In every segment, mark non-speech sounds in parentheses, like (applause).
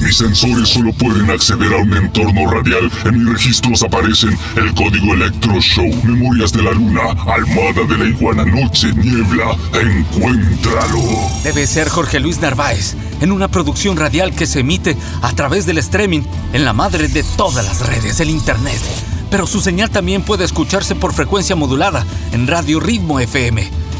Mis sensores solo pueden acceder a un entorno radial. En mis registros aparecen el código Electro Show, Memorias de la Luna, Almada de la Iguana, Noche, Niebla. Encuéntralo. Debe ser Jorge Luis Narváez, en una producción radial que se emite a través del streaming en la madre de todas las redes, el Internet. Pero su señal también puede escucharse por frecuencia modulada en Radio Ritmo FM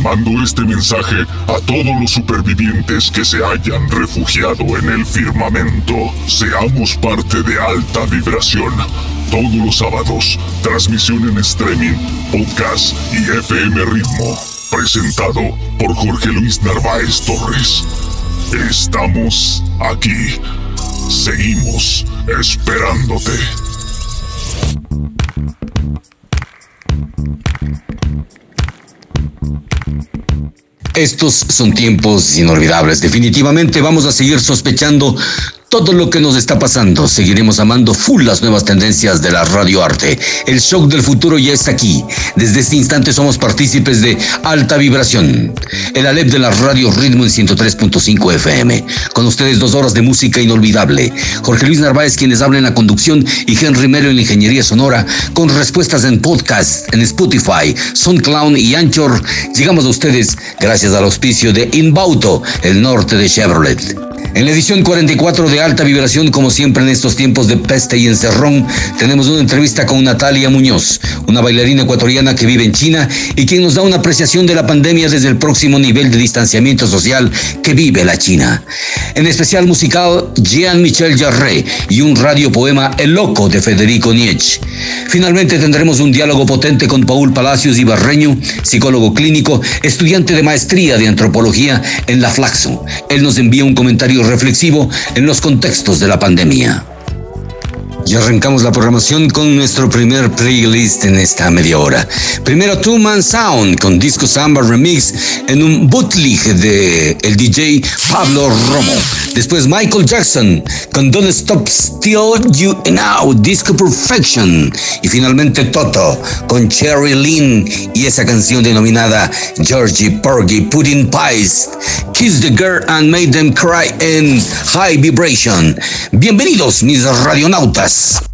Mando este mensaje a todos los supervivientes que se hayan refugiado en el firmamento. Seamos parte de alta vibración. Todos los sábados, transmisión en streaming, podcast y FM Ritmo. Presentado por Jorge Luis Narváez Torres. Estamos aquí. Seguimos esperándote. Estos son tiempos inolvidables. Definitivamente vamos a seguir sospechando todo lo que nos está pasando. Seguiremos amando full las nuevas tendencias de la radio arte. El shock del futuro ya está aquí. Desde este instante somos partícipes de Alta Vibración, el Alep de la radio Ritmo en 103.5 FM. Con ustedes dos horas de música inolvidable. Jorge Luis Narváez quienes habla en la conducción y Henry Melo en la ingeniería sonora con respuestas en podcast, en Spotify, SoundCloud y Anchor. Llegamos a ustedes gracias al auspicio de Inbauto, el norte de Chevrolet. En la edición 44 de Alta Vibración, como siempre en estos tiempos de peste y encerrón, tenemos una entrevista con Natalia Muñoz, una bailarina ecuatoriana que vive en China y quien nos da una apreciación de la pandemia desde el próximo nivel de distanciamiento social que vive la China. En especial musical, Jean-Michel Jarre y un radiopoema El Loco de Federico Nietzsche. Finalmente tendremos un diálogo potente con Paul Palacios Ibarreño, psicólogo clínico, estudiante de maestría de antropología en la Flaxo. Él nos envía un comentario reflexivo en los contextos de la pandemia. Y arrancamos la programación con nuestro primer playlist en esta media hora. Primero Two Man Sound con Disco Samba Remix en un bootleg de el DJ Pablo Romo. Después Michael Jackson con Don't Stop Still You Now, Disco Perfection. Y finalmente Toto con Cherry Lynn y esa canción denominada Georgie Porgy Pudding Pies. Kiss the Girl and Made Them Cry in High Vibration. Bienvenidos mis radionautas. Yes.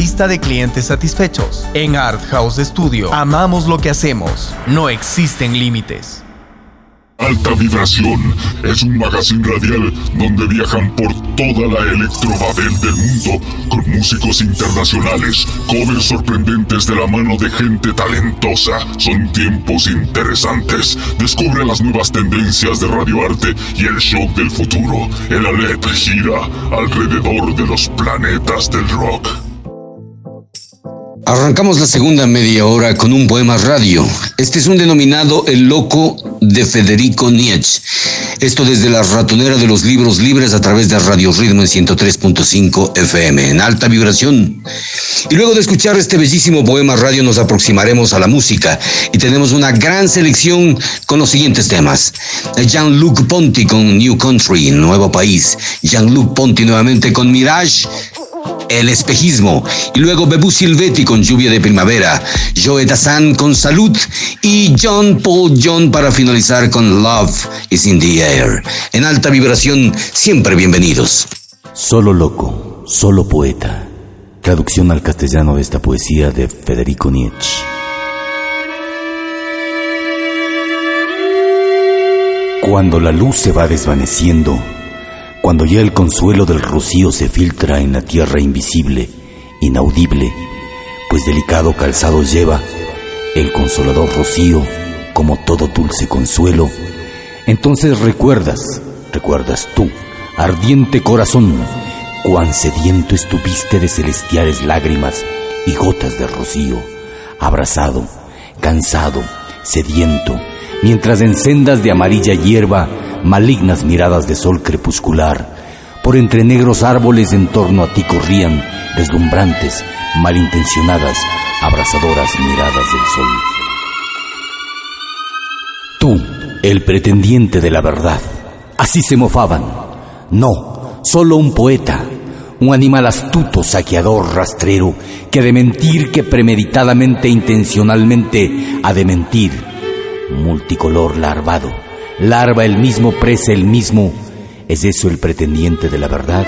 lista de clientes satisfechos. En Art House Studio amamos lo que hacemos. No existen límites. Alta Vibración es un magazine radial donde viajan por toda la electrobabel del mundo con músicos internacionales, covers sorprendentes de la mano de gente talentosa. Son tiempos interesantes. Descubre las nuevas tendencias de radioarte y el shock del futuro. El Alep gira alrededor de los planetas del rock. Arrancamos la segunda media hora con un poema radio. Este es un denominado El Loco de Federico Nietzsche. Esto desde la ratonera de los libros libres a través de Radio Ritmo en 103.5 FM, en alta vibración. Y luego de escuchar este bellísimo poema radio nos aproximaremos a la música y tenemos una gran selección con los siguientes temas. Jean-Luc Ponty con New Country, Nuevo País. Jean-Luc Ponty nuevamente con Mirage el espejismo, y luego Bebu Silvetti con Lluvia de Primavera, Joe Dassin con Salud y John Paul John para finalizar con Love is in the Air. En alta vibración, siempre bienvenidos. Solo loco, solo poeta. Traducción al castellano de esta poesía de Federico Nietzsche. Cuando la luz se va desvaneciendo, cuando ya el consuelo del rocío se filtra en la tierra invisible, inaudible, pues delicado calzado lleva el consolador rocío como todo dulce consuelo, entonces recuerdas, recuerdas tú, ardiente corazón, cuán sediento estuviste de celestiales lágrimas y gotas de rocío, abrazado, cansado, sediento, mientras en sendas de amarilla hierba malignas miradas de sol crepuscular, por entre negros árboles en torno a ti corrían deslumbrantes, malintencionadas, abrasadoras miradas del sol. Tú, el pretendiente de la verdad, así se mofaban. No, solo un poeta, un animal astuto, saqueador, rastrero, que de mentir, que premeditadamente, intencionalmente ha de mentir, multicolor larvado larva el mismo, presa el mismo. ¿Es eso el pretendiente de la verdad?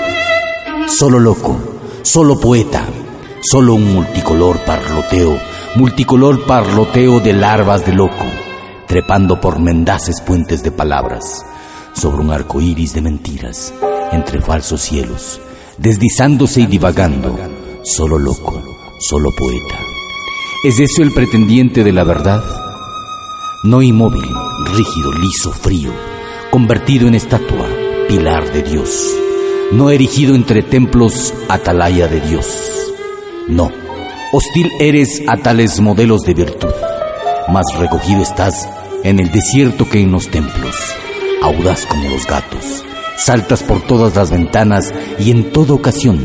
Solo loco, solo poeta, solo un multicolor parloteo, multicolor parloteo de larvas de loco, trepando por mendaces puentes de palabras, sobre un arco iris de mentiras, entre falsos cielos, deslizándose y divagando, solo loco, solo poeta. ¿Es eso el pretendiente de la verdad? No inmóvil, rígido, liso, frío, convertido en estatua, pilar de Dios, no erigido entre templos, atalaya de Dios. No, hostil eres a tales modelos de virtud, más recogido estás en el desierto que en los templos, audaz como los gatos, saltas por todas las ventanas y en toda ocasión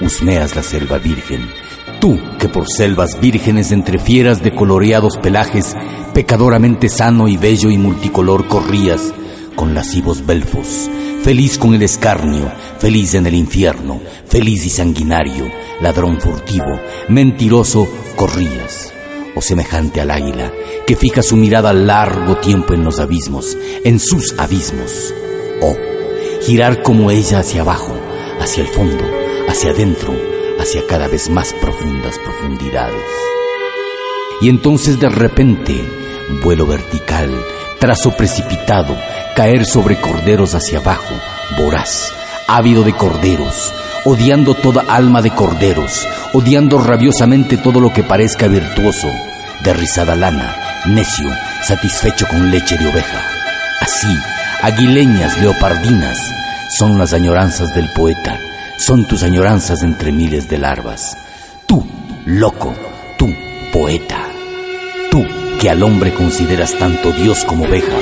husmeas la selva virgen. Tú, que por selvas vírgenes entre fieras de coloreados pelajes, pecadoramente sano y bello y multicolor corrías, con lascivos belfos, feliz con el escarnio, feliz en el infierno, feliz y sanguinario, ladrón furtivo, mentiroso, corrías, o semejante al águila, que fija su mirada largo tiempo en los abismos, en sus abismos, o girar como ella hacia abajo, hacia el fondo, hacia adentro, hacia cada vez más profundas profundidades. Y entonces de repente, vuelo vertical, trazo precipitado, caer sobre corderos hacia abajo, voraz, ávido de corderos, odiando toda alma de corderos, odiando rabiosamente todo lo que parezca virtuoso, de rizada lana, necio, satisfecho con leche de oveja. Así, aguileñas, leopardinas, son las añoranzas del poeta, son tus añoranzas entre miles de larvas. Tú, loco, tú, poeta, tú que al hombre consideras tanto Dios como oveja,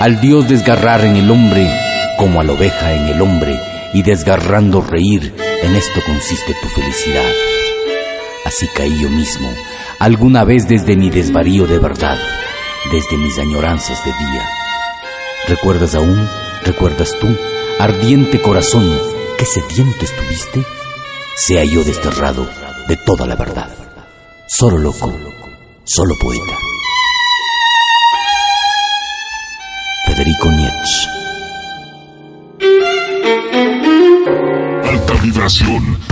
al Dios desgarrar en el hombre como a la oveja en el hombre y desgarrando reír, en esto consiste tu felicidad. Así caí yo mismo, alguna vez desde mi desvarío de verdad, desde mis añoranzas de día. ¿Recuerdas aún, recuerdas tú, ardiente corazón, qué sediento estuviste? Sea yo desterrado de toda la verdad. Solo loco, solo poeta. Federico Nietzsche. Alta vibración.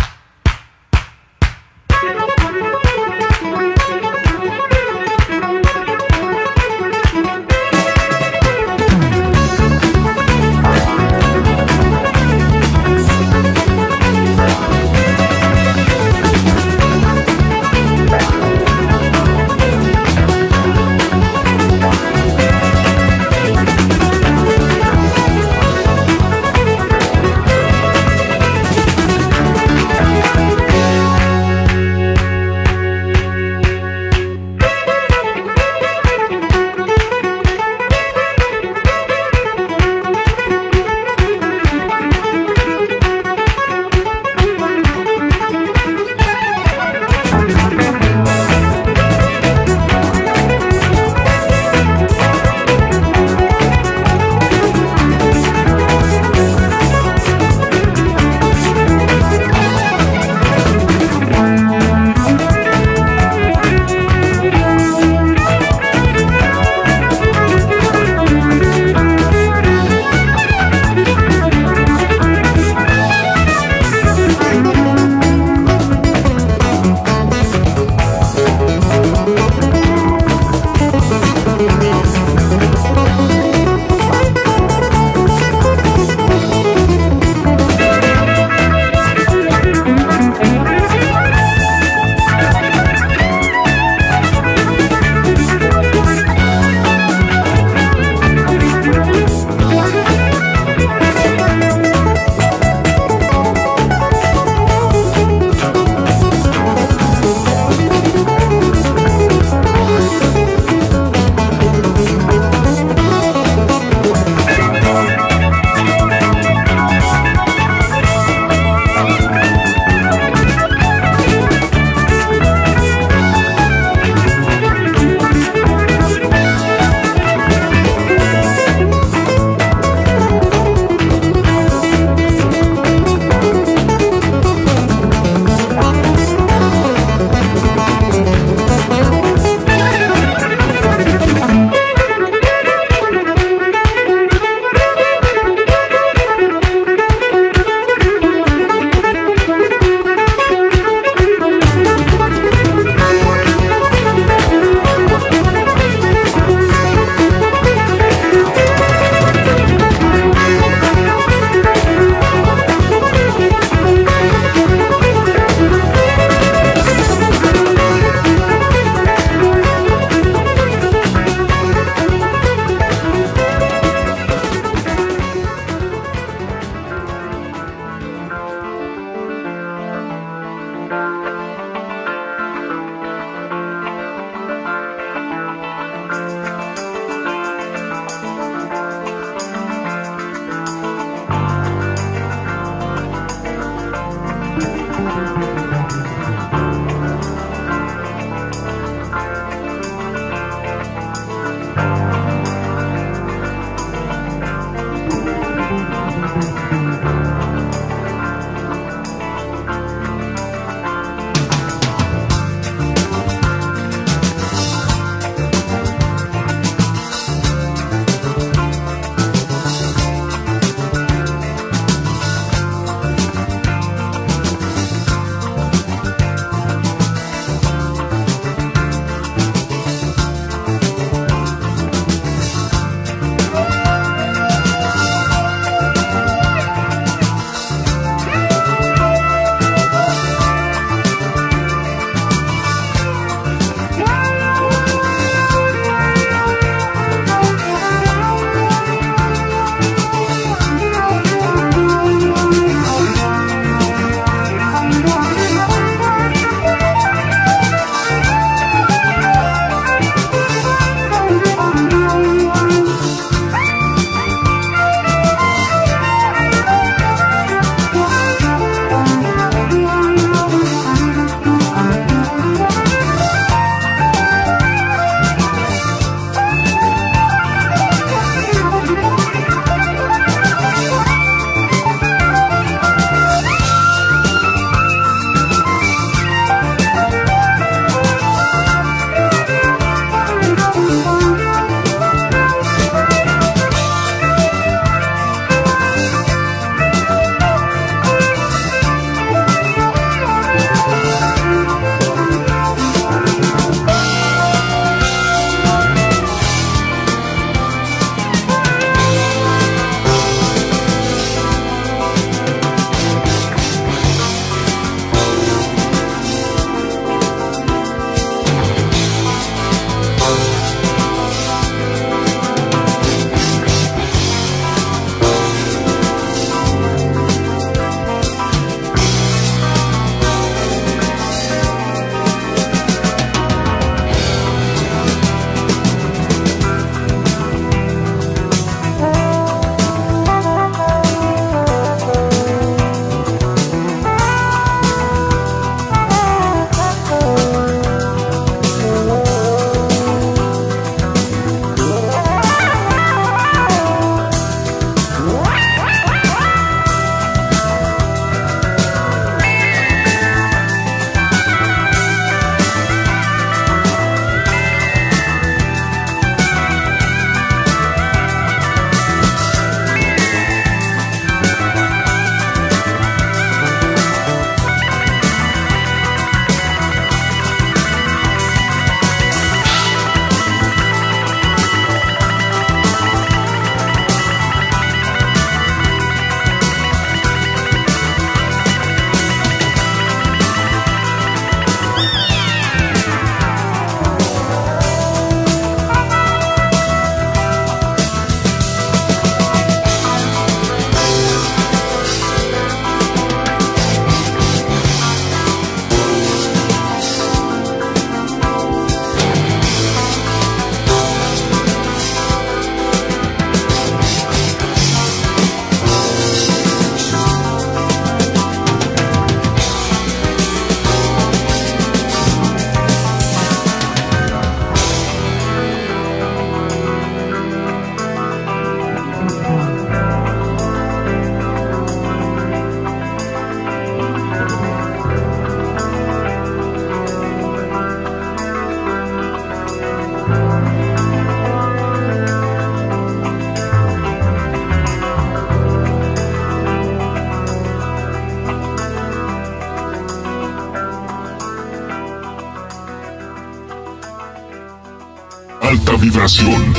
Alta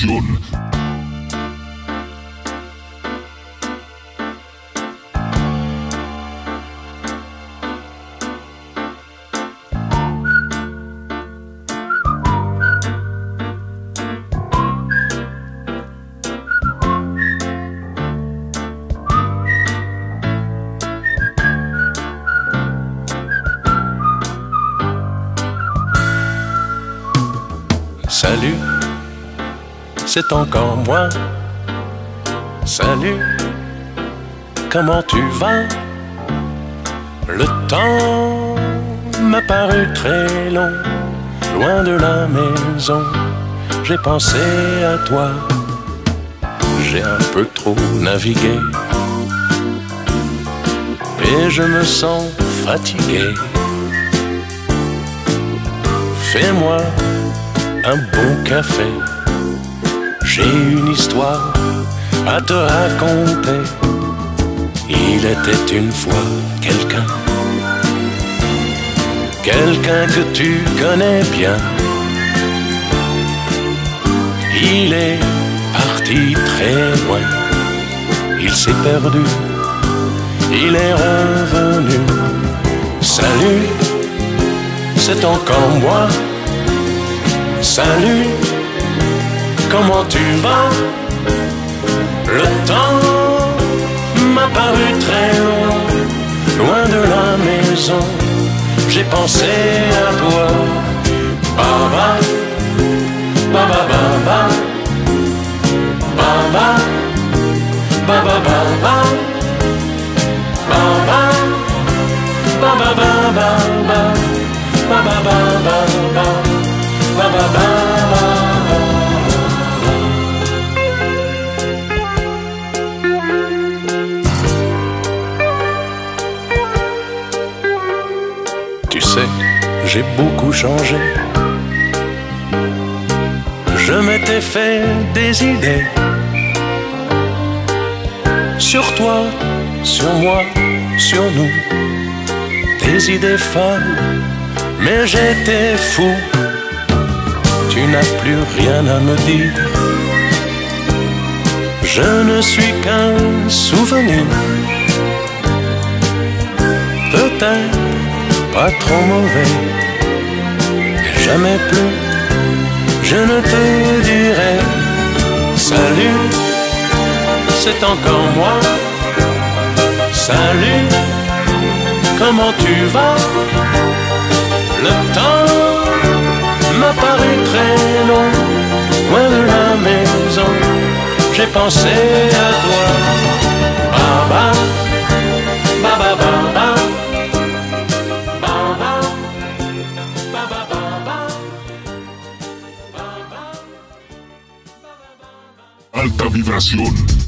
Informationen c'est encore moi. Salut, comment tu vas? Le temps m'a paru très long, loin de la maison. J'ai pensé à toi, j'ai un peu trop navigué. Et je me sens fatigué. Fais-moi un bon café. J'ai une histoire à te raconter. Il était une fois quelqu'un, quelqu'un que tu connais bien. Il est parti très loin, il s'est perdu, il est revenu. Salut, c'est encore moi Salut, comment tu vas Le temps m'a paru très long, loin de la maison. J'ai pensé à toi. Baba, baba, baba, baba, baba, baba, baba, baba, baba, baba, baba, baba. Tu j'ai beaucoup changé. Je m'étais fait des idées sur toi, sur moi, sur nous. Des idées folles, mais j'étais fou tu n'as plus rien à me dire. Je ne suis qu'un souvenir, peut-être pas trop mauvais, jamais plus je ne te dirai salut, c'est encore moi. Salut, comment tu vas? Le temps m'a paru très long, loin de la maison. J'ai pensé à toi. Baba, Alta vibración.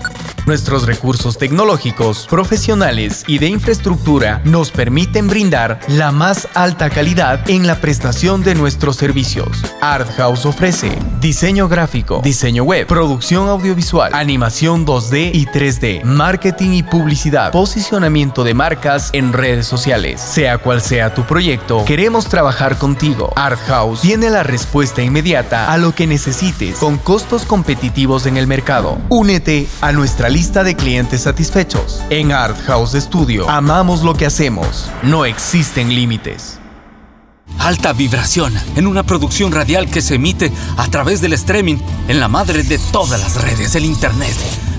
Nuestros recursos tecnológicos, profesionales y de infraestructura nos permiten brindar la más alta calidad en la prestación de nuestros servicios. Art House ofrece diseño gráfico, diseño web, producción audiovisual, animación 2D y 3D, marketing y publicidad, posicionamiento de marcas en redes sociales. Sea cual sea tu proyecto, queremos trabajar contigo. Art House tiene la respuesta inmediata a lo que necesites con costos competitivos en el mercado. Únete a nuestra lista de clientes satisfechos. En Art House Studio amamos lo que hacemos. No existen límites. Alta vibración en una producción radial que se emite a través del streaming en la madre de todas las redes, el Internet.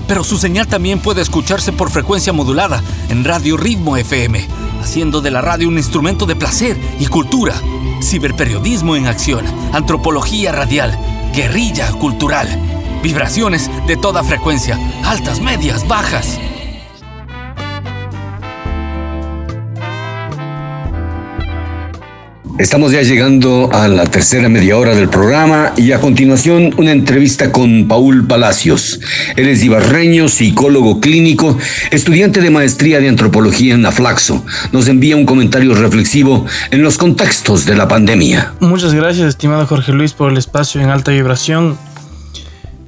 Pero su señal también puede escucharse por frecuencia modulada en Radio Ritmo FM, haciendo de la radio un instrumento de placer y cultura. Ciberperiodismo en acción, antropología radial, guerrilla cultural Vibraciones de toda frecuencia, altas, medias, bajas. Estamos ya llegando a la tercera media hora del programa y a continuación una entrevista con Paul Palacios. Él es ibarreño, psicólogo clínico, estudiante de maestría de antropología en Aflaxo. Nos envía un comentario reflexivo en los contextos de la pandemia. Muchas gracias, estimado Jorge Luis, por el espacio en alta vibración.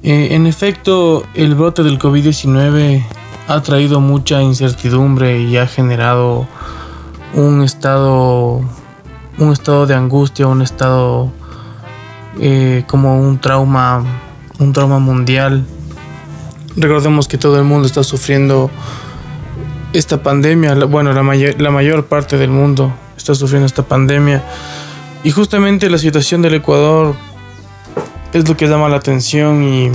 Eh, en efecto, el brote del COVID-19 ha traído mucha incertidumbre y ha generado un estado, un estado de angustia, un estado eh, como un trauma, un trauma mundial. Recordemos que todo el mundo está sufriendo esta pandemia, bueno, la la mayor parte del mundo está sufriendo esta pandemia. Y justamente la situación del Ecuador es lo que llama la atención y,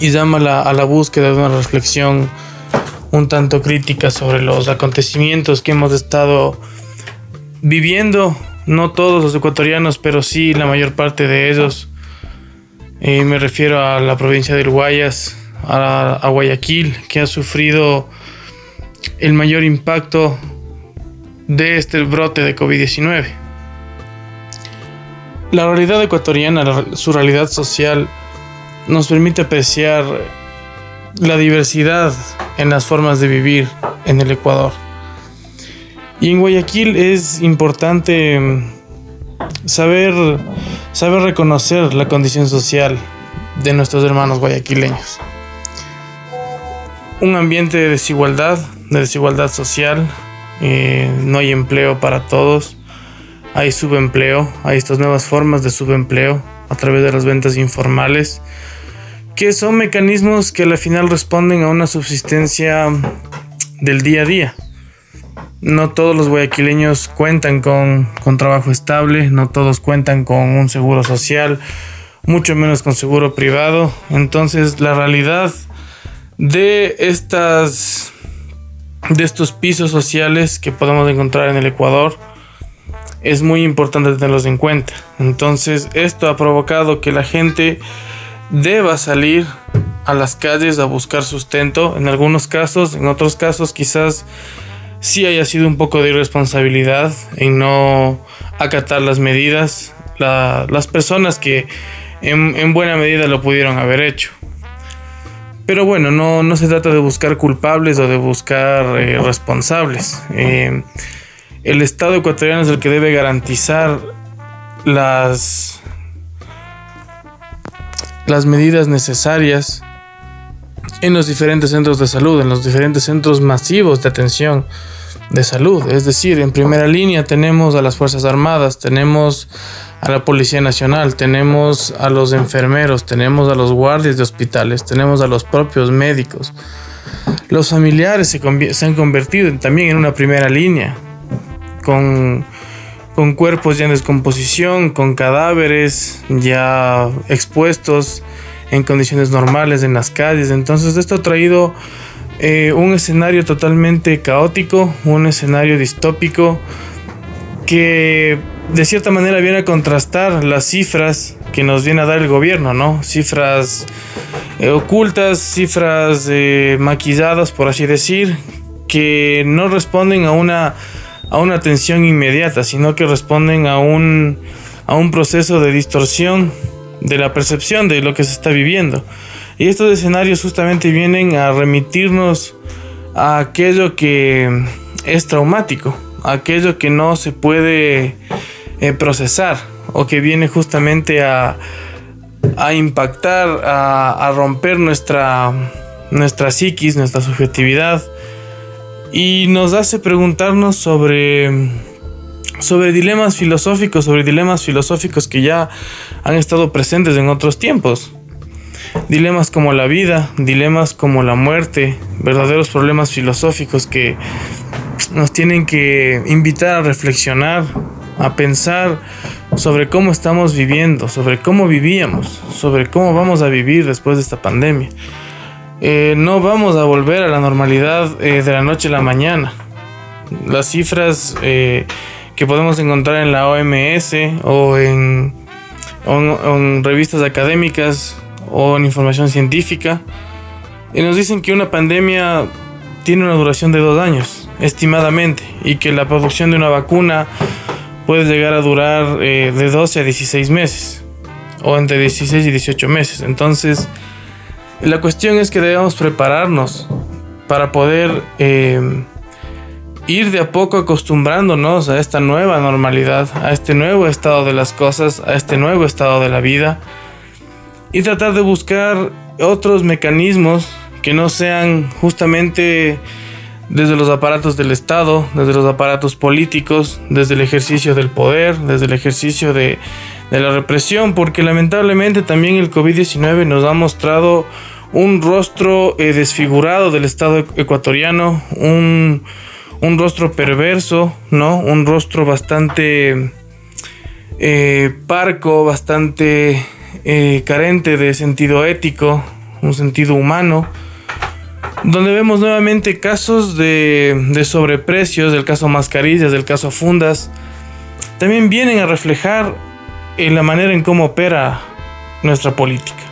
llama a la búsqueda de una reflexión un tanto crítica sobre los acontecimientos que hemos estado viviendo, no todos los ecuatorianos, pero sí la mayor parte de ellos. Eh, me refiero a la provincia del Guayas, a Guayaquil, que ha sufrido el mayor impacto de este brote de COVID-19. La realidad ecuatoriana, su realidad social, nos permite apreciar la diversidad en las formas de vivir en el Ecuador. Y en Guayaquil es importante mm, saber, saber reconocer la condición social de nuestros hermanos guayaquileños. Un ambiente de desigualdad, de desigualdad social, eh, no hay empleo para todos, hay subempleo, hay estas nuevas formas de subempleo a través de las ventas informales, que son mecanismos que al final responden a una subsistencia del día a día. No todos los guayaquileños cuentan con, con trabajo estable, no todos cuentan con un seguro social, mucho menos con seguro privado. Entonces la realidad de estas de estos pisos sociales que podemos encontrar en el Ecuador es muy importante tenerlos en cuenta. Entonces esto ha provocado que la gente deba salir a las calles a buscar sustento. En algunos casos, en otros casos quizás sí haya sido un poco de irresponsabilidad en no acatar las medidas. las personas que en, buena medida lo pudieron haber hecho. Pero bueno, no, no se trata de buscar culpables o de buscar eh, responsables. Eh, el Estado ecuatoriano es el que debe garantizar las, las medidas necesarias en los diferentes centros de salud, en los diferentes centros masivos de atención de salud. Es decir, en primera línea tenemos a las Fuerzas Armadas, tenemos a la Policía Nacional, tenemos a los enfermeros, tenemos a los guardias de hospitales, tenemos a los propios médicos. Los familiares se, han convertido también en una primera línea, con, con cuerpos ya en descomposición, con cadáveres ya expuestos en condiciones normales en las calles. Entonces esto ha traído eh, un escenario totalmente caótico, un escenario distópico que de cierta manera viene a contrastar las cifras que nos viene a dar el gobierno, ¿no? Cifras eh, ocultas, cifras eh, maquilladas, por así decir, que no responden a una, a una atención inmediata, sino que responden a un, a un proceso de distorsión de la percepción de lo que se está viviendo. Y estos escenarios justamente vienen a remitirnos a aquello que es traumático, aquello que no se puede eh, procesar o que viene justamente a, a impactar, a, romper nuestra, nuestra psiquis, nuestra subjetividad y nos hace preguntarnos sobre, sobre dilemas filosóficos, sobre dilemas filosóficos que ya han estado presentes en otros tiempos. Dilemas como la vida, dilemas como la muerte, verdaderos problemas filosóficos que nos tienen que invitar a reflexionar, a pensar sobre cómo estamos viviendo, sobre cómo vivíamos, sobre cómo vamos a vivir después de esta pandemia. Eh, no vamos a volver a la normalidad eh, de la noche a la mañana. Las cifras eh, que podemos encontrar en la OMS o en, en revistas académicas o en información científica y nos dicen que una pandemia tiene una duración de dos años, estimadamente, y que la producción de una vacuna puede llegar a durar eh, de 12 a 16 meses o entre 16 y 18 meses. Entonces, la cuestión es que debemos prepararnos para poder eh, ir de a poco acostumbrándonos a esta nueva normalidad, a este nuevo estado de las cosas, a este nuevo estado de la vida y tratar de buscar otros mecanismos que no sean justamente desde los aparatos del Estado, desde los aparatos políticos, desde el ejercicio del poder, desde el ejercicio de, la represión, porque lamentablemente también el COVID-19 nos ha mostrado un rostro eh, desfigurado del Estado ecuatoriano, un, rostro perverso, ¿no? Un rostro bastante eh, parco, bastante eh, carente de sentido ético, un sentido humano donde vemos nuevamente casos de, sobreprecios, del caso mascarillas, del caso fundas, también vienen a reflejar en la manera en cómo opera nuestra política.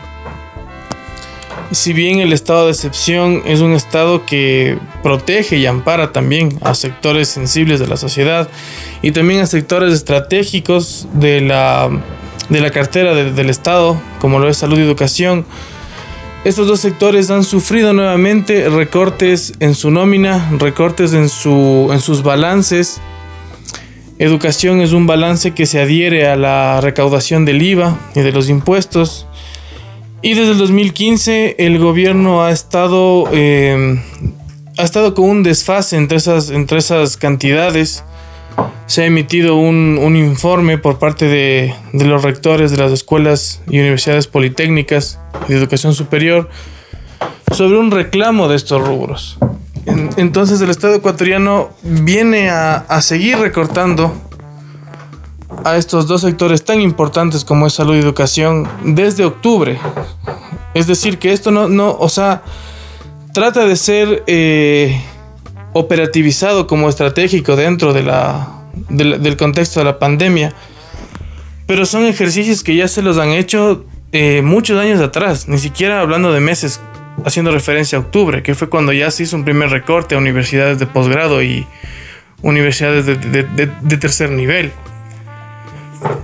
Si bien el estado de excepción es un estado que protege y ampara también a sectores sensibles de la sociedad y también a sectores estratégicos de la, de la cartera del estado, como lo es salud y educación, estos dos sectores han sufrido nuevamente recortes en su nómina, recortes en, su, en sus balances. Educación es un balance que se adhiere a la recaudación del IVA y de los impuestos. Y desde el 2015 el gobierno ha estado, eh, ha estado con un desfase entre esas, entre esas cantidades se ha emitido un, informe por parte de, los rectores de las escuelas y universidades politécnicas de educación superior sobre un reclamo de estos rubros. entonces el Estado ecuatoriano viene a, seguir recortando a estos dos sectores tan importantes como es salud y educación desde octubre. Es decir, que esto no, no o sea, trata de ser eh, operativizado como estratégico dentro de la, del, contexto de la pandemia. Pero son ejercicios que ya se los han hecho eh, muchos años atrás, ni siquiera hablando de meses, haciendo referencia a octubre, que fue cuando ya se hizo un primer recorte a universidades de posgrado y universidades de, tercer nivel.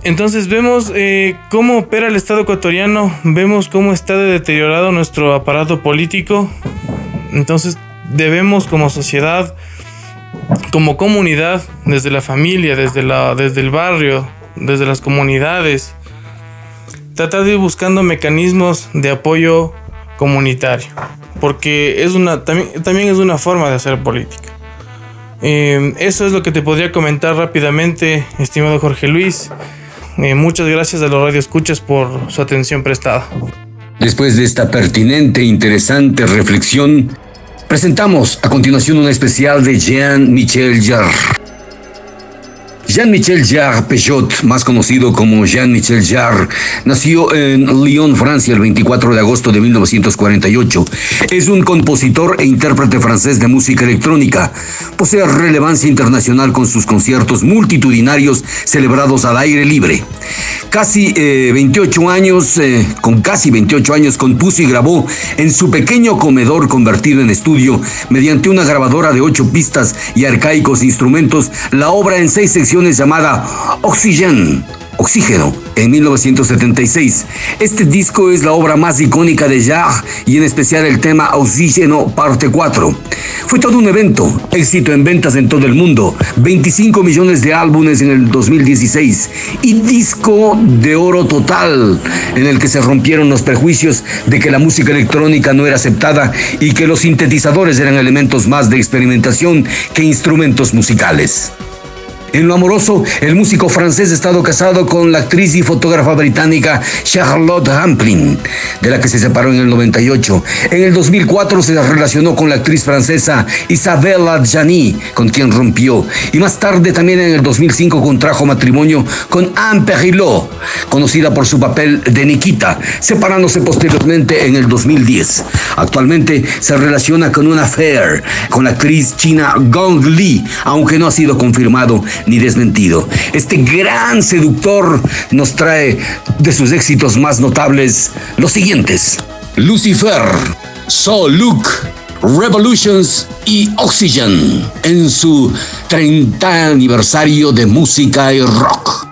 Entonces vemos eh, cómo opera el Estado ecuatoriano, vemos cómo está deteriorado nuestro aparato político. Entonces debemos como sociedad como comunidad, desde la familia, desde, la, desde el barrio, desde las comunidades, tratar de ir buscando mecanismos de apoyo comunitario, porque es una, también, también es una forma de hacer política. Eh, eso es lo que te podría comentar rápidamente, estimado Jorge Luis. Eh, muchas gracias a los radioescuchas por su atención prestada. Después de esta pertinente e interesante reflexión, presentamos a continuación un especial de Jean-Michel Jarre. Jean-Michel Jarre Peugeot, más conocido como Jean-Michel Jarre, nació en Lyon, Francia, el 24 de agosto de 1948. Es un compositor e intérprete francés de música electrónica. Posee relevancia internacional con sus conciertos multitudinarios celebrados al aire libre. Casi 28 eh, años, eh, con casi 28 años, compuso y grabó en su pequeño comedor convertido en estudio, mediante una grabadora de ocho pistas y arcaicos instrumentos, la obra en seis secciones llamada Oxygen, Oxígeno, en 1976. Este disco es la obra más icónica de Jarre y en especial el tema Oxígeno parte 4. Fue todo un evento, éxito en ventas en todo el mundo, 25 millones de álbumes en el 2016 y disco de oro total en el que se rompieron los prejuicios de que la música electrónica no era aceptada y que los sintetizadores eran elementos más de experimentación que instrumentos musicales. En lo amoroso, el músico francés ha estado casado con la actriz y fotógrafa británica Charlotte Rampling, de la que se separó en el 98. En el 2004 se relacionó con la actriz francesa Isabella Gianni, con quien rompió. Y más tarde, también en el 2005, contrajo matrimonio con Anne Perilot, conocida por su papel de Nikita, separándose posteriormente en el 2010. Actualmente se relaciona con una affair con la actriz china Gong Li, aunque no ha sido confirmado ni desmentido. Este gran seductor nos trae de sus éxitos más notables los siguientes. Lucifer, So Luke, Revolutions y Oxygen en su 30 aniversario de música y rock.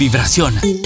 Vibración.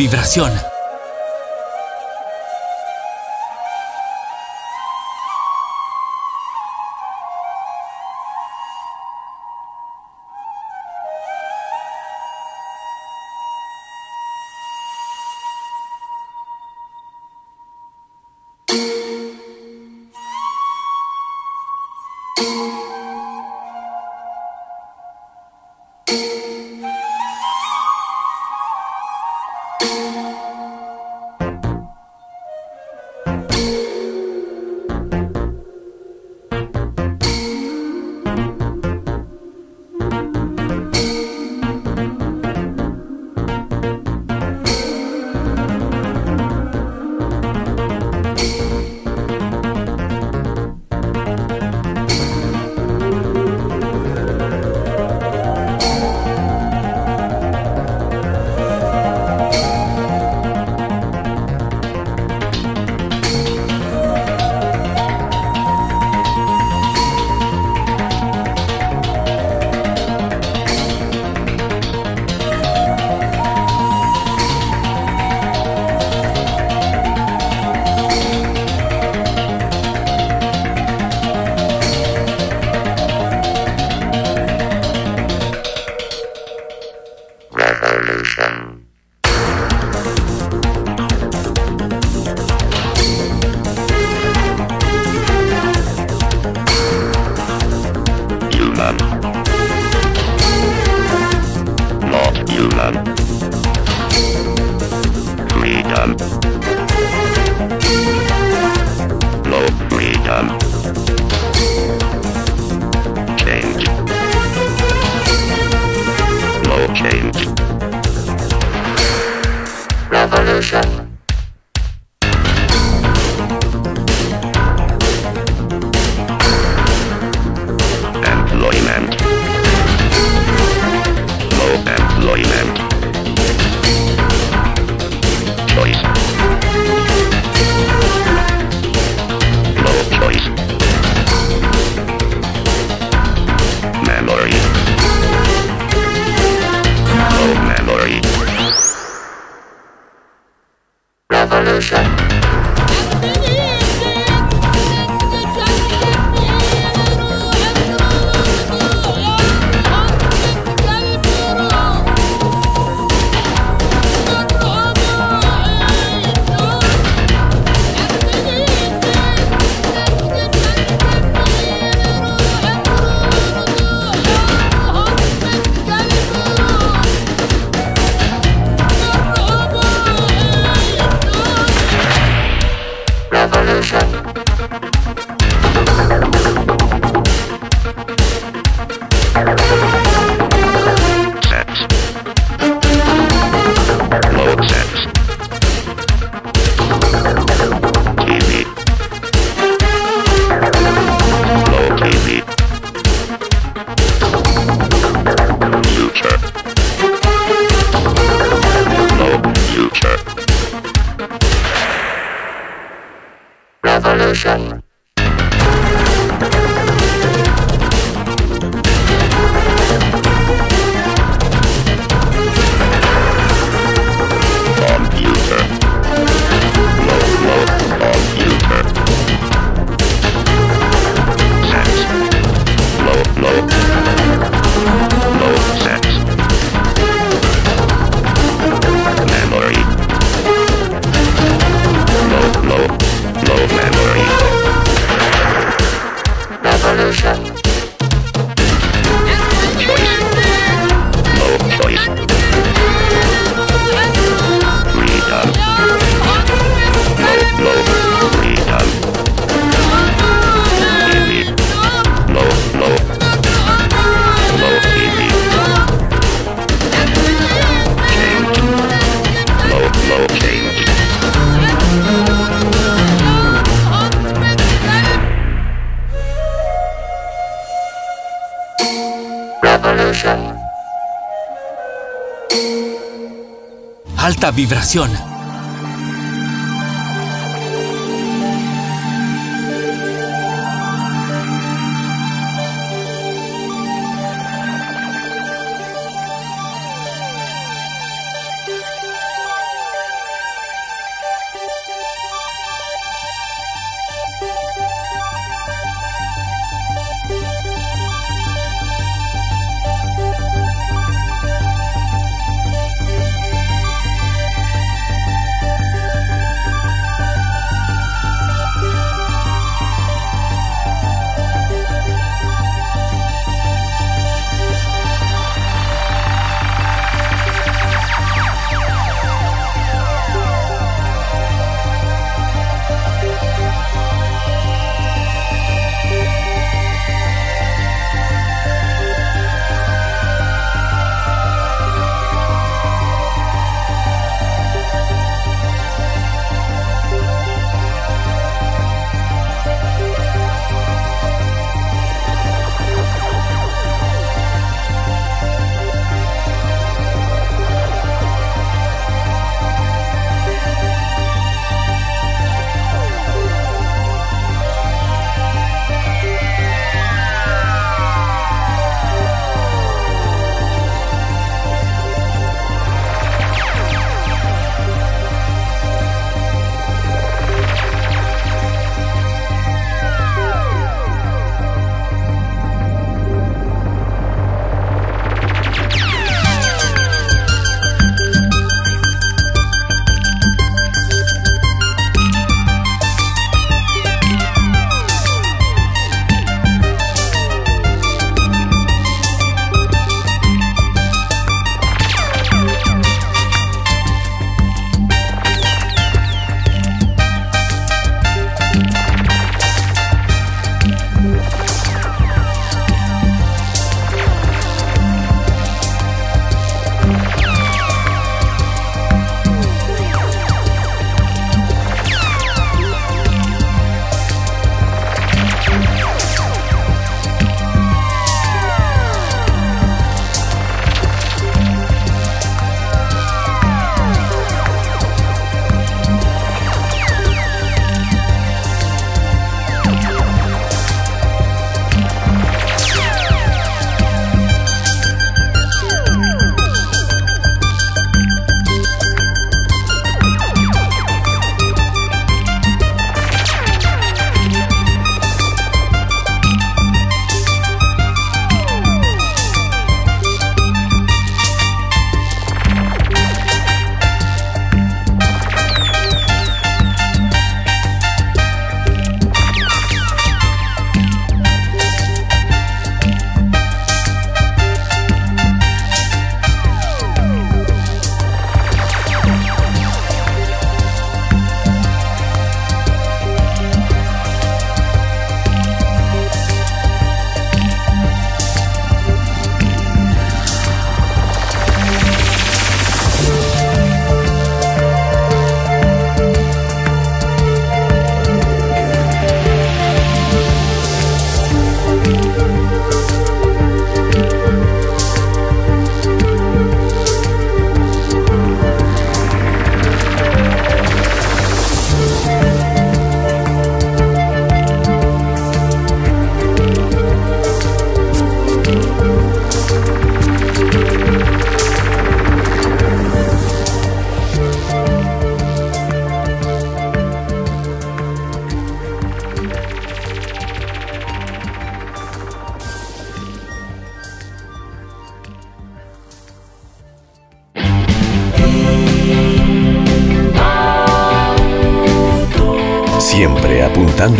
Vibración. Vibración.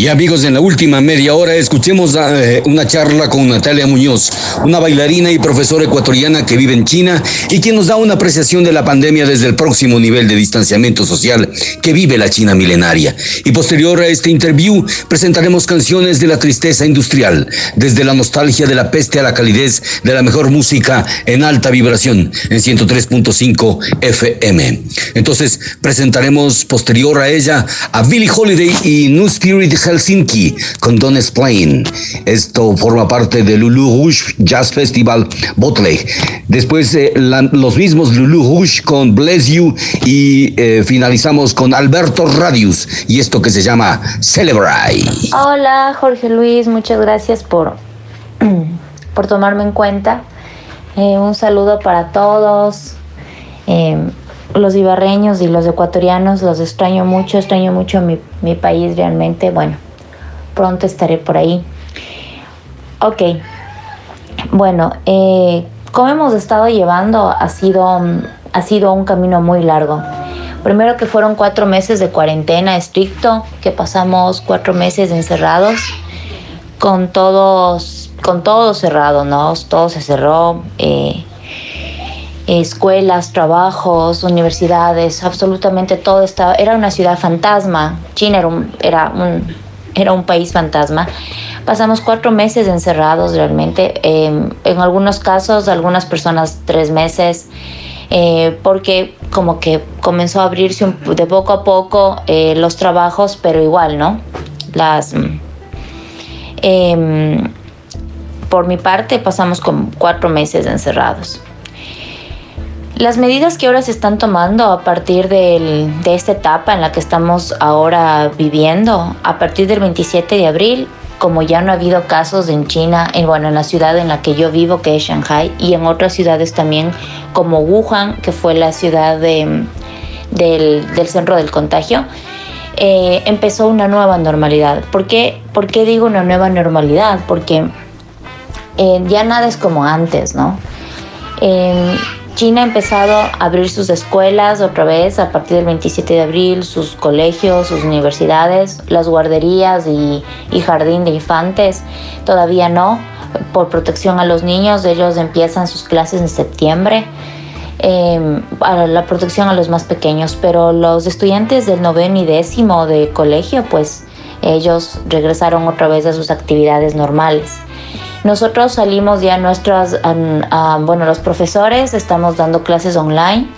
Y amigos, en la última media hora escuchemos eh, una charla con Natalia Muñoz, una bailarina y profesora ecuatoriana que vive en China y quien nos da una apreciación de la pandemia desde el próximo nivel de distanciamiento social que vive la China milenaria. Y posterior a este interview presentaremos canciones de la tristeza industrial, desde la nostalgia de la peste a la calidez de la mejor música en alta vibración en 103.5 FM. Entonces presentaremos posterior a ella a Billie Holiday y New Spirit Helsinki con Don Explain. Esto forma parte de Lulu Rouge Jazz Festival Botley. Después eh, los mismos Lulu Rouge con Bless You y eh, finalizamos con Alberto Radius y esto que se llama Celebrate. Hola Jorge Luis, muchas gracias por, por tomarme en cuenta. Eh, un saludo para todos. Los ibarreños y los ecuatorianos los extraño mucho, extraño mucho mi, mi país realmente. Bueno, pronto estaré por ahí. Ok, bueno, eh, como hemos estado llevando, ha sido, ha sido un camino muy largo. Primero que fueron cuatro meses de cuarentena estricto, que pasamos cuatro meses encerrados, con todos, con todo cerrado, ¿no? Todo se cerró. Eh, escuelas, trabajos, universidades, absolutamente todo estaba, era una ciudad fantasma, China era un, era un, era un país fantasma. Pasamos cuatro meses encerrados realmente, eh, en algunos casos, algunas personas tres meses, eh, porque como que comenzó a abrirse un, de poco a poco eh, los trabajos, pero igual, ¿no? Las... Eh, por mi parte pasamos con cuatro meses encerrados. Las medidas que ahora se están tomando a partir de esta etapa en la que estamos ahora viviendo, a partir del 27 de abril, como ya no ha habido casos en China, en, bueno, en la ciudad en la que yo vivo, que es Shanghai, y en otras ciudades también, como Wuhan, que fue la ciudad de, del, del, centro del contagio, eh, empezó una nueva normalidad. ¿Por qué, ¿Por qué digo una nueva normalidad? Porque eh, ya nada es como antes, ¿no? Eh, China ha empezado a abrir sus escuelas otra vez a partir del 27 de abril, sus colegios, sus universidades, las guarderías y, y jardín de infantes. Todavía no, por protección a los niños, ellos empiezan sus clases en septiembre. Eh, para la protección a los más pequeños, pero los estudiantes del noveno y décimo de colegio, pues ellos regresaron otra vez a sus actividades normales. Nosotros salimos ya nuestras, bueno, los profesores estamos dando clases online.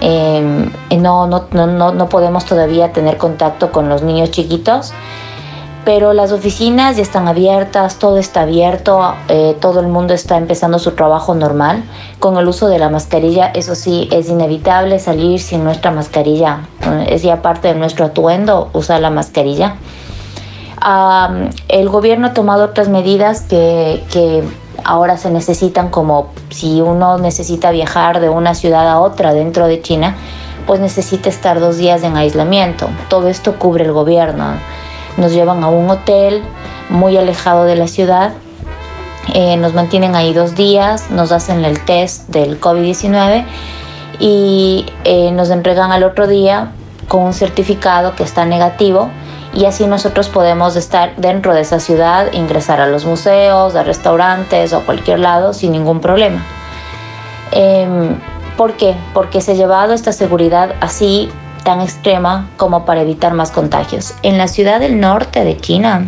Eh, no, no, no, no podemos todavía tener contacto con los niños chiquitos, pero las oficinas ya están abiertas, todo está abierto, eh, todo el mundo está empezando su trabajo normal. Con el uso de la mascarilla, eso sí, es inevitable salir sin nuestra mascarilla. Es ya parte de nuestro atuendo usar la mascarilla el gobierno ha tomado otras medidas que, ahora se necesitan como si uno necesita viajar de una ciudad a otra dentro de China, pues necesita estar dos días en aislamiento. Todo esto cubre el gobierno. Nos llevan a un hotel muy alejado de la ciudad, eh, nos mantienen ahí dos días, nos hacen el test del COVID-19 y eh, nos entregan al otro día con un certificado que está negativo y así nosotros podemos estar dentro de esa ciudad, ingresar a los museos, a restaurantes o a cualquier lado sin ningún problema. Em, ¿Por qué? Porque se ha llevado esta seguridad así tan extrema como para evitar más contagios. En la ciudad del norte de China,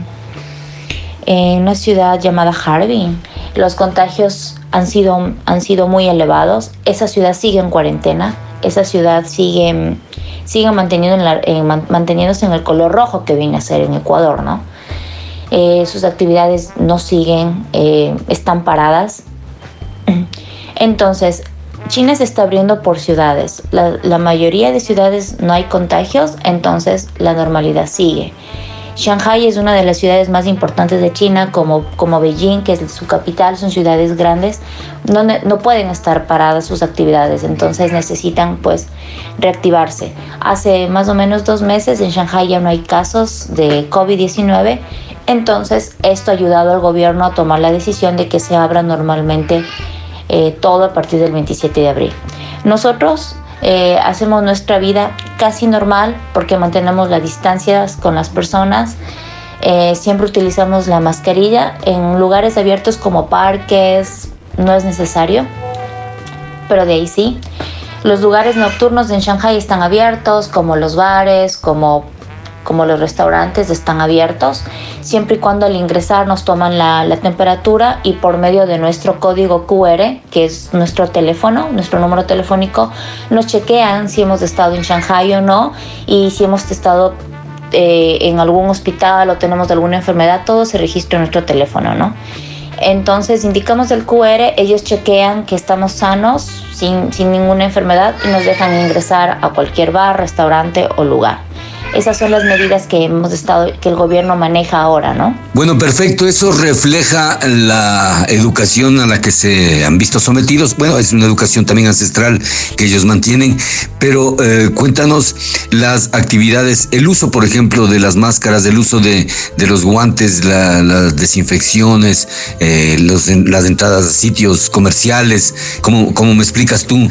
en una ciudad llamada Harbin, los contagios han sido, han sido muy elevados. Esa ciudad sigue en cuarentena, esa ciudad sigue sigan manteniendo manteniéndose en el color rojo que viene a ser en Ecuador, ¿no? Eh, sus actividades no siguen, eh, están paradas. (clears throat) Entonces, China se está abriendo por ciudades. la, mayoría de ciudades no hay contagios, entonces la normalidad sigue. Shanghai es una de las ciudades más importantes de China, como, como Beijing, que es su capital, son ciudades grandes, donde no pueden estar paradas sus actividades, entonces necesitan pues reactivarse. Hace más o menos dos meses en Shanghai ya no hay casos de COVID-19, entonces esto ha ayudado al gobierno a tomar la decisión de que se abra normalmente eh, todo a partir del 27 de abril. Nosotros eh, hacemos nuestra vida casi normal porque mantenemos las distancias con las personas. Eh, siempre utilizamos la mascarilla en lugares abiertos como parques, no es necesario, pero de ahí sí. Los lugares nocturnos en Shanghai están abiertos, como los bares, como como los restaurantes están abiertos, siempre y cuando al ingresar nos toman la, temperatura y por medio de nuestro código QR, que es nuestro teléfono, nuestro número telefónico, nos chequean si hemos estado en Shanghai o no y si hemos estado eh, en algún hospital o tenemos alguna enfermedad, todo se registra en nuestro teléfono, ¿no? Entonces indicamos el QR, ellos chequean que estamos sanos, sin, sin ninguna enfermedad y nos dejan ingresar a cualquier bar, restaurante o lugar. Esas son las medidas que hemos estado, que el gobierno maneja ahora, ¿no? Bueno, perfecto. Eso refleja la educación a la que se han visto sometidos. Bueno, es una educación también ancestral que ellos mantienen. Pero eh, cuéntanos las actividades, el uso, por ejemplo, de las máscaras, el uso de, los guantes, las desinfecciones, eh, las entradas a sitios comerciales. ¿Cómo, cómo me explicas tú?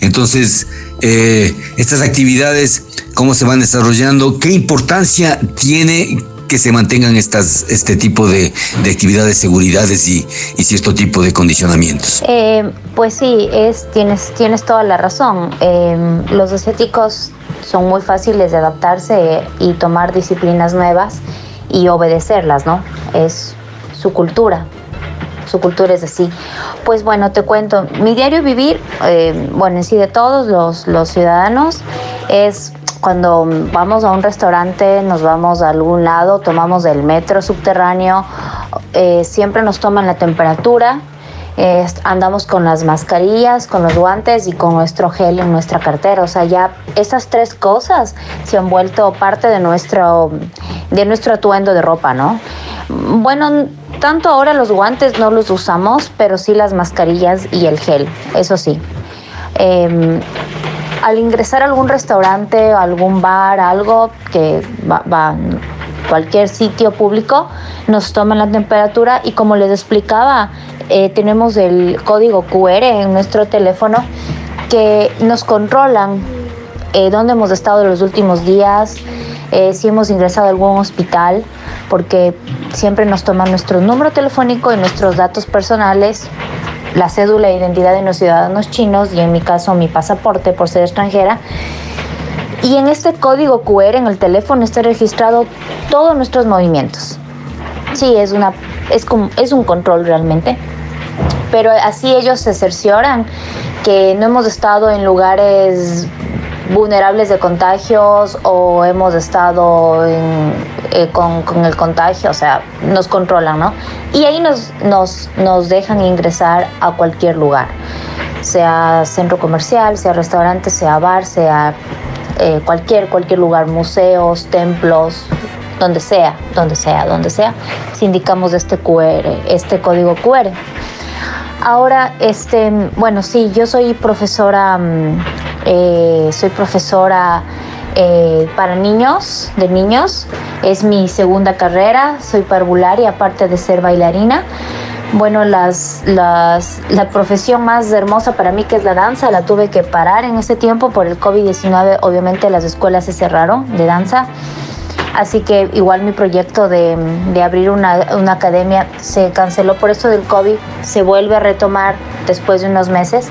Entonces, eh, estas actividades, cómo se van desarrollando, qué importancia tiene que se mantengan estas, este tipo de, actividades, seguridades y, y, cierto tipo de condicionamientos. Eh, pues sí, es, tienes, tienes toda la razón. Eh, los asiáticos son muy fáciles de adaptarse y tomar disciplinas nuevas y obedecerlas, ¿no? Es su cultura su cultura es así. Pues bueno, te cuento, mi diario vivir, eh, bueno, en sí de todos los, los ciudadanos, es cuando vamos a un restaurante, nos vamos a algún lado, tomamos el metro subterráneo, eh, siempre nos toman la temperatura, andamos con las mascarillas, con los guantes y con nuestro gel en nuestra cartera. O sea, ya esas tres cosas se han vuelto parte de nuestro, de nuestro atuendo de ropa, ¿no? Bueno, tanto ahora los guantes no los usamos, pero sí las mascarillas y el gel, eso sí. Em, al ingresar a algún restaurante, algún bar, algo que va, cualquier sitio público, nos toman la temperatura y como les explicaba, eh, tenemos el código QR en nuestro teléfono que nos controlan eh, dónde hemos estado los últimos días, eh, si hemos ingresado a algún hospital, porque siempre nos toman nuestro número telefónico y nuestros datos personales, la cédula de identidad de los ciudadanos chinos y en mi caso mi pasaporte por ser extranjera. Y en este código QR en el teléfono está registrado todos nuestros movimientos. Sí, es, una, es, como, es un control realmente, pero así ellos se cercioran que no hemos estado en lugares vulnerables de contagios o hemos estado eh, con, el contagio, o sea, nos controlan, ¿no? Y ahí nos, dejan ingresar a cualquier lugar, sea centro comercial, sea restaurante, sea bar, sea eh, cualquier, cualquier lugar, museos, templos, donde sea, donde sea, donde sea, si indicamos este QR, este código QR. Ahora, este, bueno, sí, yo soy profesora, mm, eh, soy profesora eh, para niños, de niños. Es mi segunda carrera, soy parvularia, aparte de ser bailarina. Bueno, las, la profesión más hermosa para mí, que es la danza, la tuve que parar en ese tiempo por el COVID-19. Obviamente las escuelas se cerraron de danza. Así que igual mi proyecto de, abrir una, academia se canceló por esto del COVID, se vuelve a retomar después de unos meses.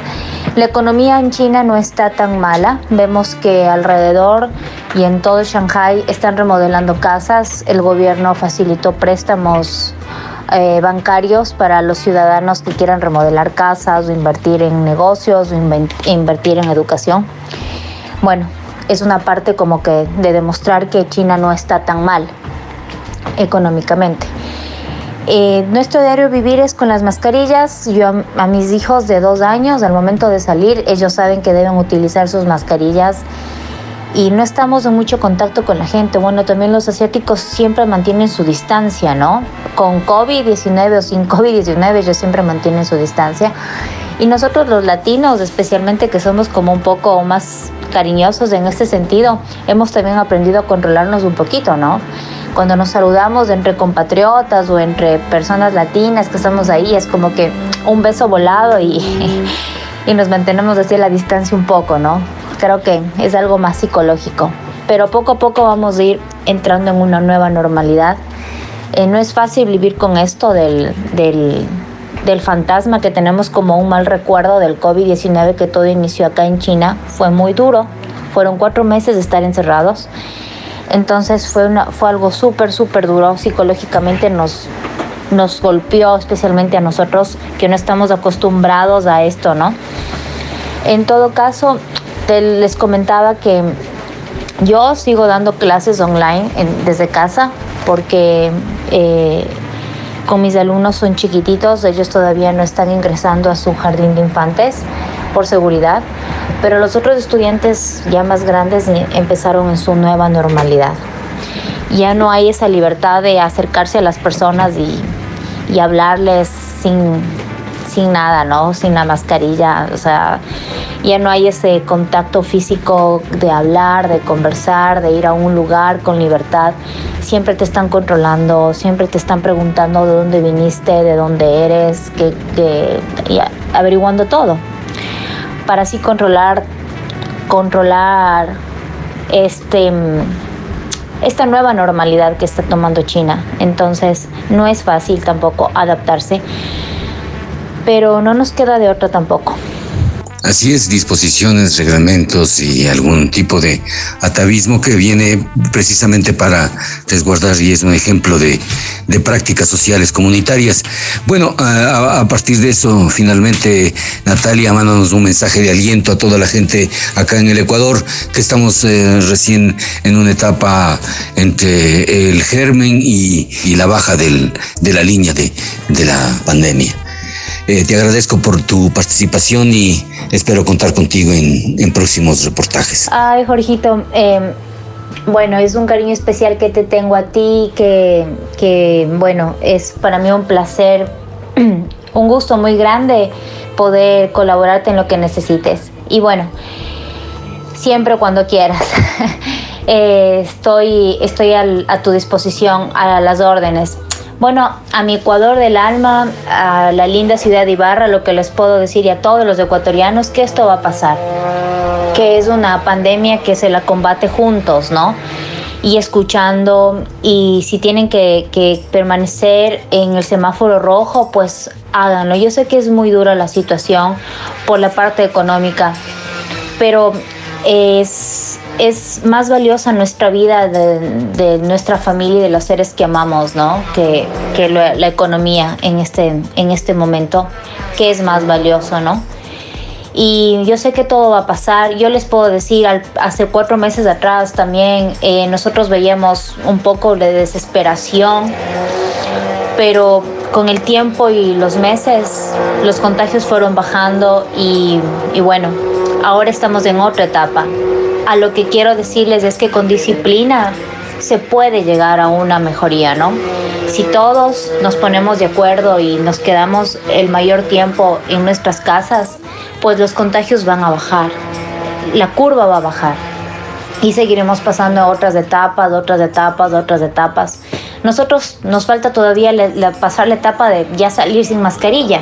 La economía en China no está tan mala. Vemos que alrededor y en todo Shanghai están remodelando casas. El gobierno facilitó préstamos eh, bancarios para los ciudadanos que quieran remodelar casas o invertir en negocios o invertir en educación. Bueno, es una parte como que de demostrar que China no está tan mal económicamente. Eh, nuestro diario vivir es con las mascarillas. Yo a, a, mis hijos de dos años, al momento de salir, ellos saben que deben utilizar sus mascarillas y no estamos en mucho contacto con la gente. Bueno, también los asiáticos siempre mantienen su distancia, ¿no? Con COVID-19 o sin COVID-19, ellos siempre mantienen su distancia. Y nosotros los latinos, especialmente que somos como un poco más cariñosos en este sentido, hemos también aprendido a controlarnos un poquito, ¿no? Cuando nos saludamos entre compatriotas o entre personas latinas que estamos ahí, es como que un beso volado y, (laughs) y nos mantenemos así a la distancia un poco, ¿no? Creo que es algo más psicológico. Pero poco a poco vamos a ir entrando en una nueva normalidad. Eh, no es fácil vivir con esto del, del del fantasma que tenemos como un mal recuerdo del COVID-19 que todo inició acá en China. Fue muy duro, fueron cuatro meses de estar encerrados. Entonces fue, una, fue algo súper, súper duro. Psicológicamente nos, nos golpeó, especialmente a nosotros que no estamos acostumbrados a esto, ¿no? En todo caso, les comentaba que yo sigo dando clases online desde casa porque eh, con mis alumnos son chiquititos, ellos todavía no están ingresando a su jardín de infantes por seguridad, pero los otros estudiantes ya más grandes empezaron en su nueva normalidad. Ya no hay esa libertad de acercarse a las personas y, y hablarles sin, sin nada, ¿no? Sin la mascarilla, o sea, ya no hay ese contacto físico de hablar, de conversar, de ir a un lugar con libertad. Siempre te están controlando, siempre te están preguntando de dónde viniste, de dónde eres, que, que y averiguando todo. Para así controlar, controlar este esta nueva normalidad que está tomando China. Entonces no es fácil tampoco adaptarse pero no nos queda de otra tampoco. Así es, disposiciones, reglamentos y algún tipo de atavismo que viene precisamente para resguardar y es un ejemplo de, prácticas sociales comunitarias. Bueno, a, partir de eso, finalmente, Natalia, mándanos un mensaje de aliento a toda la gente acá en el Ecuador, que estamos eh, recién en una etapa entre el germen y, la baja de la línea de la pandemia. Eh, te agradezco por tu participación y espero contar contigo en, próximos reportajes. Ay, Jorgito, em, bueno, es un cariño especial que te tengo a ti, que, que bueno, es para mí un placer, (clears throat) un gusto muy grande poder colaborarte en lo que necesites. Y bueno, siempre cuando quieras. (laughs) Eh, estoy estoy a tu disposición, a las órdenes. Bueno, a mi Ecuador del alma, a la linda ciudad de Ibarra, lo que les puedo decir y a todos los ecuatorianos, que esto va a pasar, que es una pandemia que se la combate juntos, ¿no? Y escuchando, y si tienen que, que permanecer en el semáforo rojo, pues háganlo. Yo sé que es muy dura la situación por la parte económica, pero es, es más valiosa nuestra vida de, nuestra familia y de los seres que amamos, ¿no? Que, la, economía en este, en este momento, que es más valioso, ¿no? Y yo sé que todo va a pasar. Yo les puedo decir, hace cuatro meses atrás también eh, nosotros veíamos un poco de desesperación, pero con el tiempo y los meses los contagios fueron bajando y bueno, ahora estamos en otra etapa. A lo que quiero decirles es que con disciplina se puede llegar a una mejoría, ¿no? Si todos nos ponemos de acuerdo y nos quedamos el mayor tiempo en nuestras casas, pues los contagios van a bajar, la curva va a bajar y seguiremos pasando a otras etapas, otras etapas, otras etapas. Nosotros nos falta todavía la, pasar la etapa de ya salir sin mascarilla,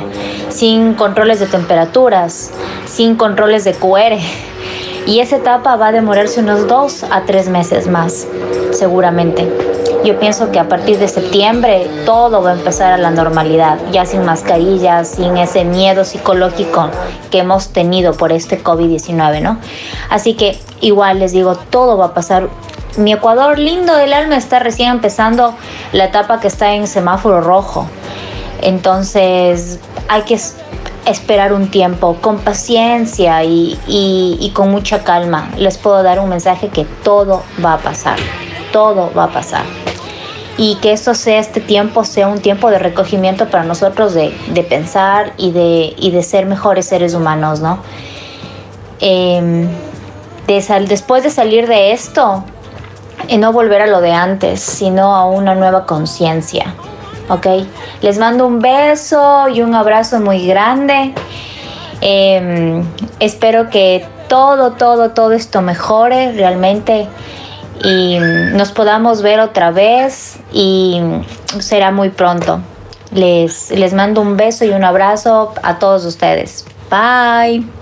sin controles de temperaturas, sin controles de QR. Y esa etapa va a demorarse unos dos a tres meses más, seguramente. Yo pienso que a partir de septiembre todo va a empezar a la normalidad, ya sin mascarillas, sin ese miedo psicológico que hemos tenido por este COVID-19, ¿no? Así que igual les digo, todo va a pasar mi Ecuador lindo del alma está recién empezando la etapa que está en semáforo rojo. Entonces hay que esperar un tiempo con paciencia y, y, con mucha calma. Les puedo dar un mensaje que todo va a pasar. Todo va a pasar. Y que esto sea, este tiempo sea un tiempo de recogimiento para nosotros de, de pensar y de, y de ser mejores seres humanos, ¿no? Eh, sal, después de salir de esto, y no volver a lo de antes, sino a una nueva conciencia. ¿Ok? Les mando un beso y un abrazo muy grande. Eh, espero que todo, todo, todo esto mejore realmente y nos podamos ver otra vez y será muy pronto. Les, les mando un beso y un abrazo a todos ustedes. Bye.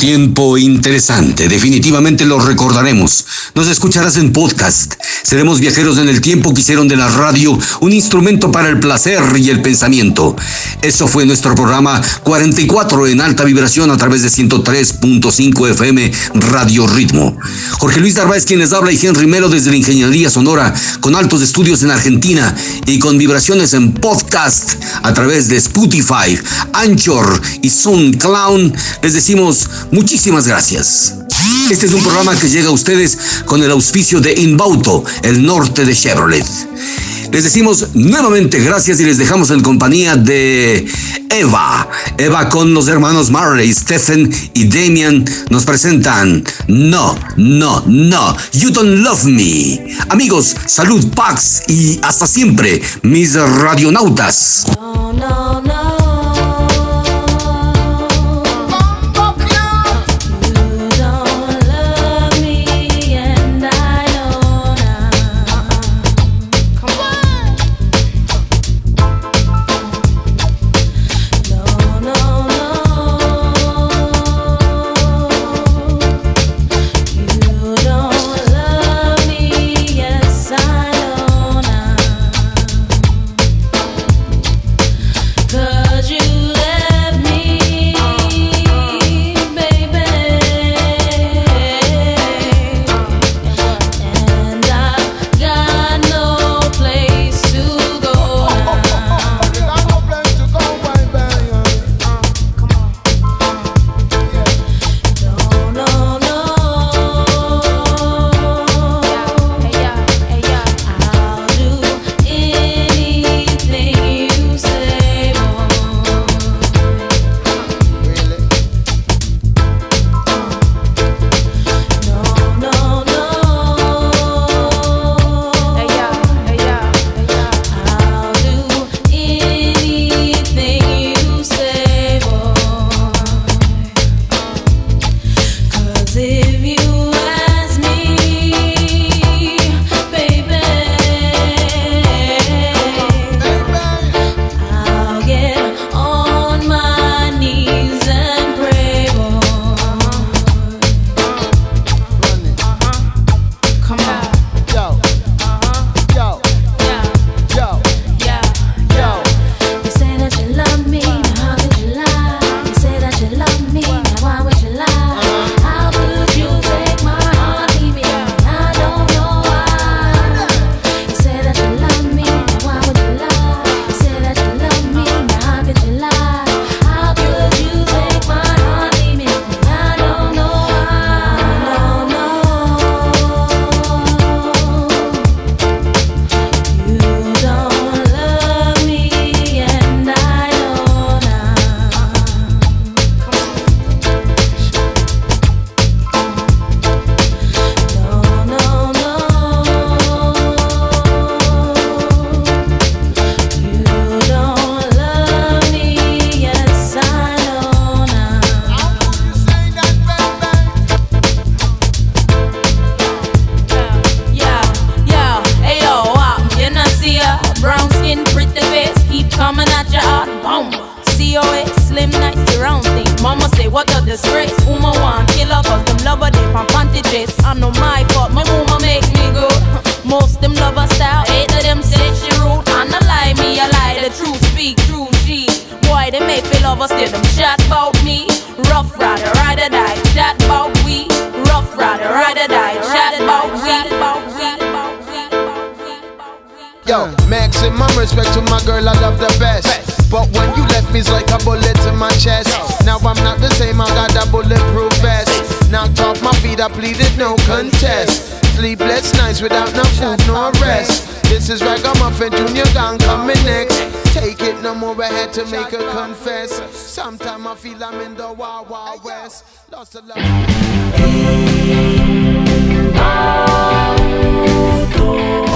Tiempo interesante, definitivamente lo recordaremos. Nos escucharás en podcast. Seremos viajeros en el tiempo que hicieron de la radio un instrumento para el placer y el pensamiento. Eso fue nuestro programa 44 en alta vibración a través de 103.5 FM Radio Ritmo. Jorge Luis Darváez quien les habla y Henry Melo desde la Ingeniería Sonora con altos estudios en Argentina y con vibraciones en podcast a través de Spotify, Anchor y SoundCloud. Les decimos muchísimas gracias. Este es un programa que llega a ustedes con el auspicio de Inbauto, el norte de Chevrolet. Les decimos nuevamente gracias y les dejamos en compañía de Eva. Eva con los hermanos Marley, Stephen y Damian nos presentan No, no, no, You Don't Love Me. Amigos, salud, Pax y hasta siempre, mis radionautas. No, no, no.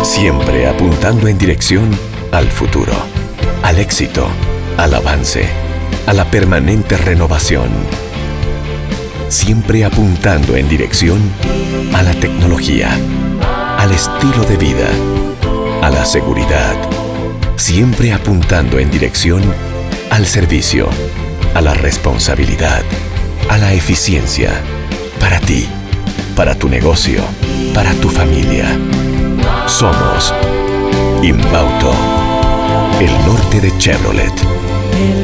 Siempre apuntando en dirección al futuro, al éxito, al avance, a la permanente renovación. Siempre apuntando en dirección a la tecnología, al estilo de vida, a la seguridad. Siempre apuntando en dirección al servicio, a la responsabilidad, a la eficiencia. Para ti, para tu negocio, para tu familia. Somos Inbauto, el norte de Chevrolet.